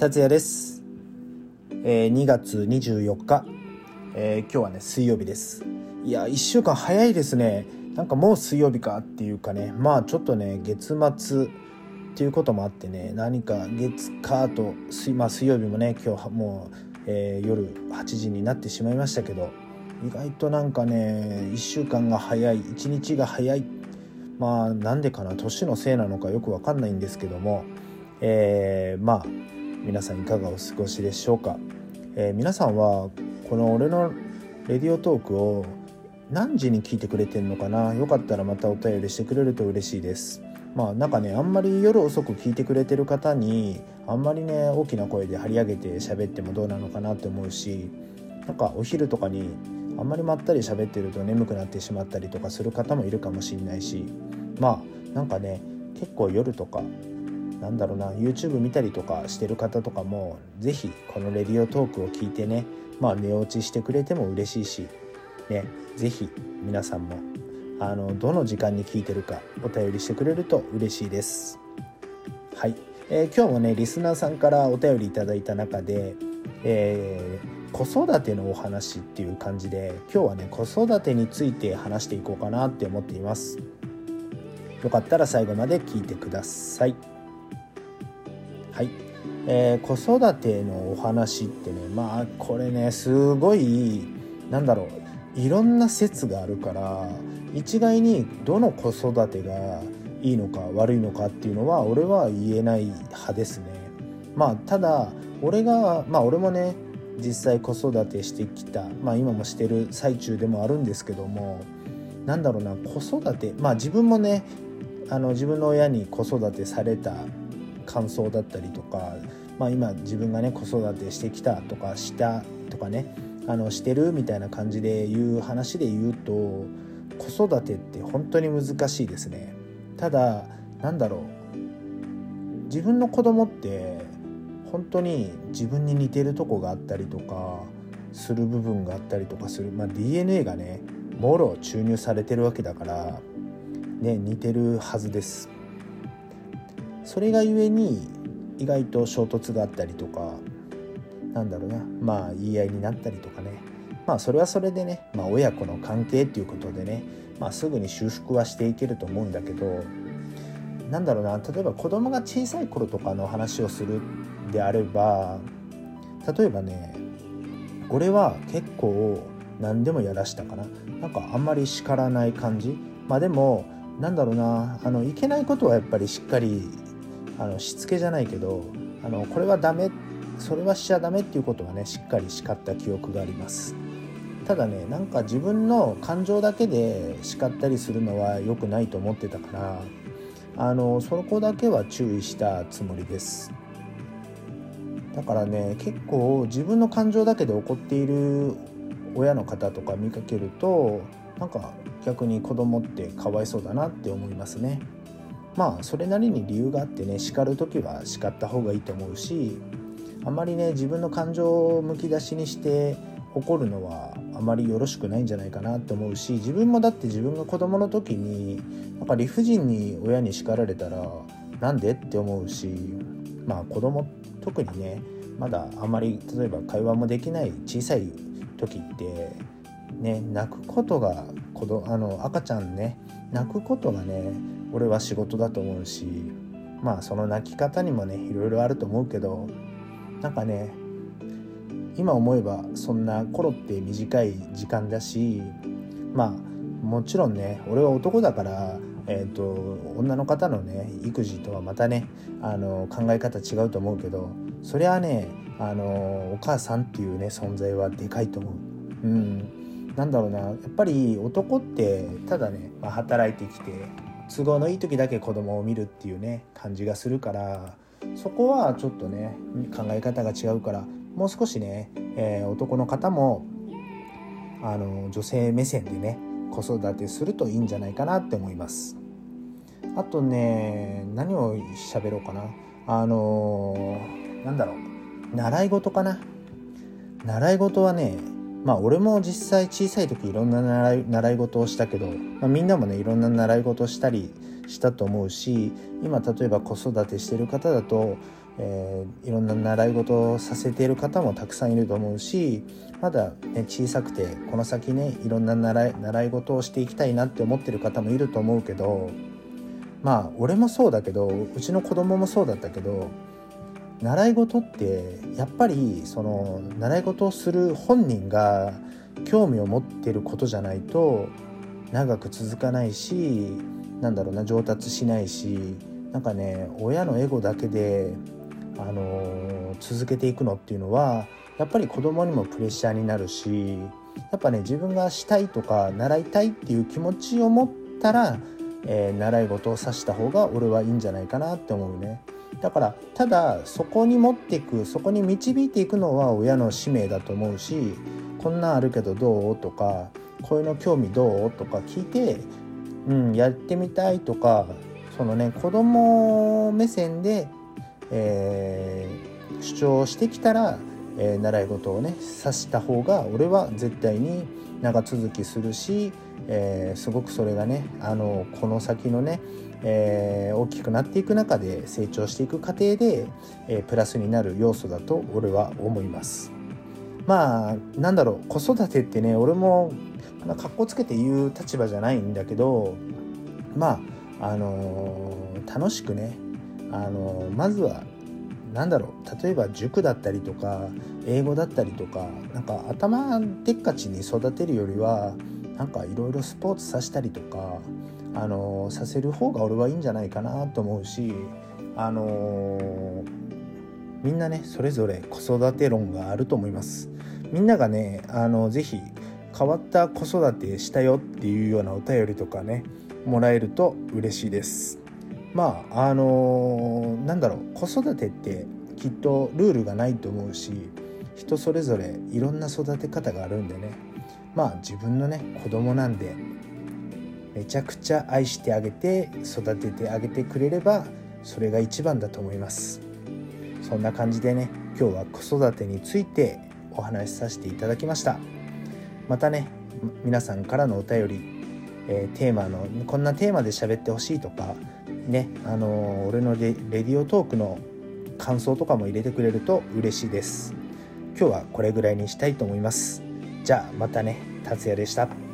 達也です、えー、2月24日、えー、今日はね水曜日です。いや1週間早いですね。なんかもう水曜日かっていうかね。まあちょっとね月末っていうこともあってね。何か月火と水,、まあ、水曜日もね今日もう、えー、夜8時になってしまいましたけど。意外となんかね1週間が早い1日が早い。まあなんでかな。年のせいなのかよく分かんないんですけども。えー、まあ皆さんいかがお過ごしでしょうか、えー、皆さんはこの俺のレディオトークを何時に聞いてくれてんのかな？よかったらまたお便りしてくれると嬉しいです。まあなんかねあんまり夜遅く聞いてくれてる方にあんまりね大きな声で張り上げて喋ってもどうなのかなって思うしなんかお昼とかにあんまりまったり喋ってると眠くなってしまったりとかする方もいるかもしんないしまあなんかね結構夜とかなんだろうな YouTube 見たりとかしてる方とかも是非このレディオトークを聞いてねまあ寝落ちしてくれても嬉しいしね是非皆さんもあのどの時間に聞いてるかお便りしてくれると嬉しいです。はい、えー、今日もねリスナーさんからお便りいただいた中で、えー、子育てのお話っていう感じで今日はね子育てについて話していこうかなって思っています。よかったら最後まで聞いてください。はい、えー、子育てのお話ってねまあこれねすごいなんだろういろんな説があるから一概にどの子育てがいいのか悪いのかっていうのは俺は言えない派ですね。まあただ俺がまあ俺もね実際子育てしてきたまあ今もしてる最中でもあるんですけどもなんだろうな子育てまあ自分もねあの自分の親に子育てされた感想だったりとか、まあ、今自分がね子育てしてきたとかしたとかねあのしてるみたいな感じで言う話で言うと子育てって本当に難しいですね。ただなんだろう自分の子供って本当に自分に似てるとこがあったりとかする部分があったりとかする、まあ、DNA がねもろ注入されてるわけだからね似てるはずです。それがゆえに意外と衝突があったりとかなんだろうなまあ言い合いになったりとかね。まあそれはそれでね、まあ、親子の関係っていうことでね、まあ、すぐに修復はしていけると思うんだけどなんだろうな例えば子供が小さい頃とかの話をするであれば例えばね俺は結構何でもやらしたかな。なんかあんまり叱らない感じ。まあでもなんだろうなあのいけないことはやっぱりしっかりあのしつけじゃないけどあのこれはダメそれはしちゃダメっていうことはねしっかり叱った記憶がありますただねなんか自分の感情だけで叱ったりするのは良くないと思ってたからあのそこだけは注意したつもりですだからね結構自分の感情だけで怒っている親の方とか見かけるとなんか逆に子供ってかわいそうだなって思いますね。まあそれなりに理由があってね叱る時は叱った方がいいと思うしあまりね自分の感情をむき出しにして怒るのはあまりよろしくないんじゃないかなって思うし自分もだって自分が子供の時になんか理不尽に親に叱られたらなんでって思うしまあ子供特にねまだあまり例えば会話もできない小さい時ってね泣くことが子どあの赤ちゃんね泣くことがね俺は仕事だと思うしまあその泣き方にもねいろいろあると思うけどなんかね今思えばそんな頃って短い時間だしまあもちろんね俺は男だからえーと、女の方のね育児とはまたねあの考え方違うと思うけどそりゃねあのお母さんっていうね存在はでかいと思う。うん、なんだろうなやっぱり男ってただね、まあ、働いてきて都合のいい時だけ子供を見るっていうね感じがするからそこはちょっとね考え方が違うからもう少しね、えー、男の方もあの女性目線でね子育てするといいんじゃないかなって思います。あとね何を喋ろうかな。あのー、なんだろう。習い事かな。習い事はねまあ俺も実際小さい時いろんな習い事をしたけど、まあ、みんなもねいろんな習い事をしたりしたと思うし今例えば子育てしてる方だと、えー、いろんな習い事をさせている方もたくさんいると思うしまだ、ね、小さくてこの先ねいろんな習い習い事をしていきたいなって思ってる方もいると思うけどまあ俺もそうだけどうちの子供もそうだったけど習い事ってやっぱりその習い事をする本人が興味を持ってることじゃないと長く続かないしなんだろうな上達しないしなんかね親のエゴだけで、あのー、続けていくのっていうのはやっぱり子供にもプレッシャーになるしやっぱね自分がしたいとか習いたいっていう気持ちを持ったら、えー、習い事をさした方が俺はいいんじゃないかなって思うね。だからただそこに持っていくそこに導いていくのは親の使命だと思うしこんなんあるけどどうとかこういうの興味どうとか聞いて、うん、やってみたいとかそのね子供目線で、えー、主張してきたら、えー、習い事をねさした方が俺は絶対に長続きするし、えー、すごくそれがねあのこの先のねえー、大きくなっていく中で成長していく過程で、えー、プラスになる要素だと俺は思います。まあなんだろう子育てってね俺もかっこつけて言う立場じゃないんだけどまああのー、楽しくね、あのまずは何だろう例えば塾だったりとか英語だったりとかなんか頭でっかちに育てるよりはなんかいろいろスポーツさせたりとかあのさせる方が俺はいいんじゃないかなと思うしあのみんなねそれぞれ子育て論があると思います。みんながねあのぜひ変わった子育てしたよっていうようなお便りとかねもらえると嬉しいです。まああのなんだろう子育てってきっとルールがないと思うし人それぞれいろんな育て方があるんでね。まあ自分のね子供なんでめちゃくちゃ愛してあげて育ててあげてくれればそれが一番だと思います。そんな感じでね今日は子育てについてお話しさせていただきました。またね皆さんからのお便り、えー、テーマのこんなテーマで喋ってほしいとかねあのー、俺のレレディオトークの感想とかも入れてくれると嬉しいです。今日はこれぐらいにしたいと思います。じゃあまたね達也でした。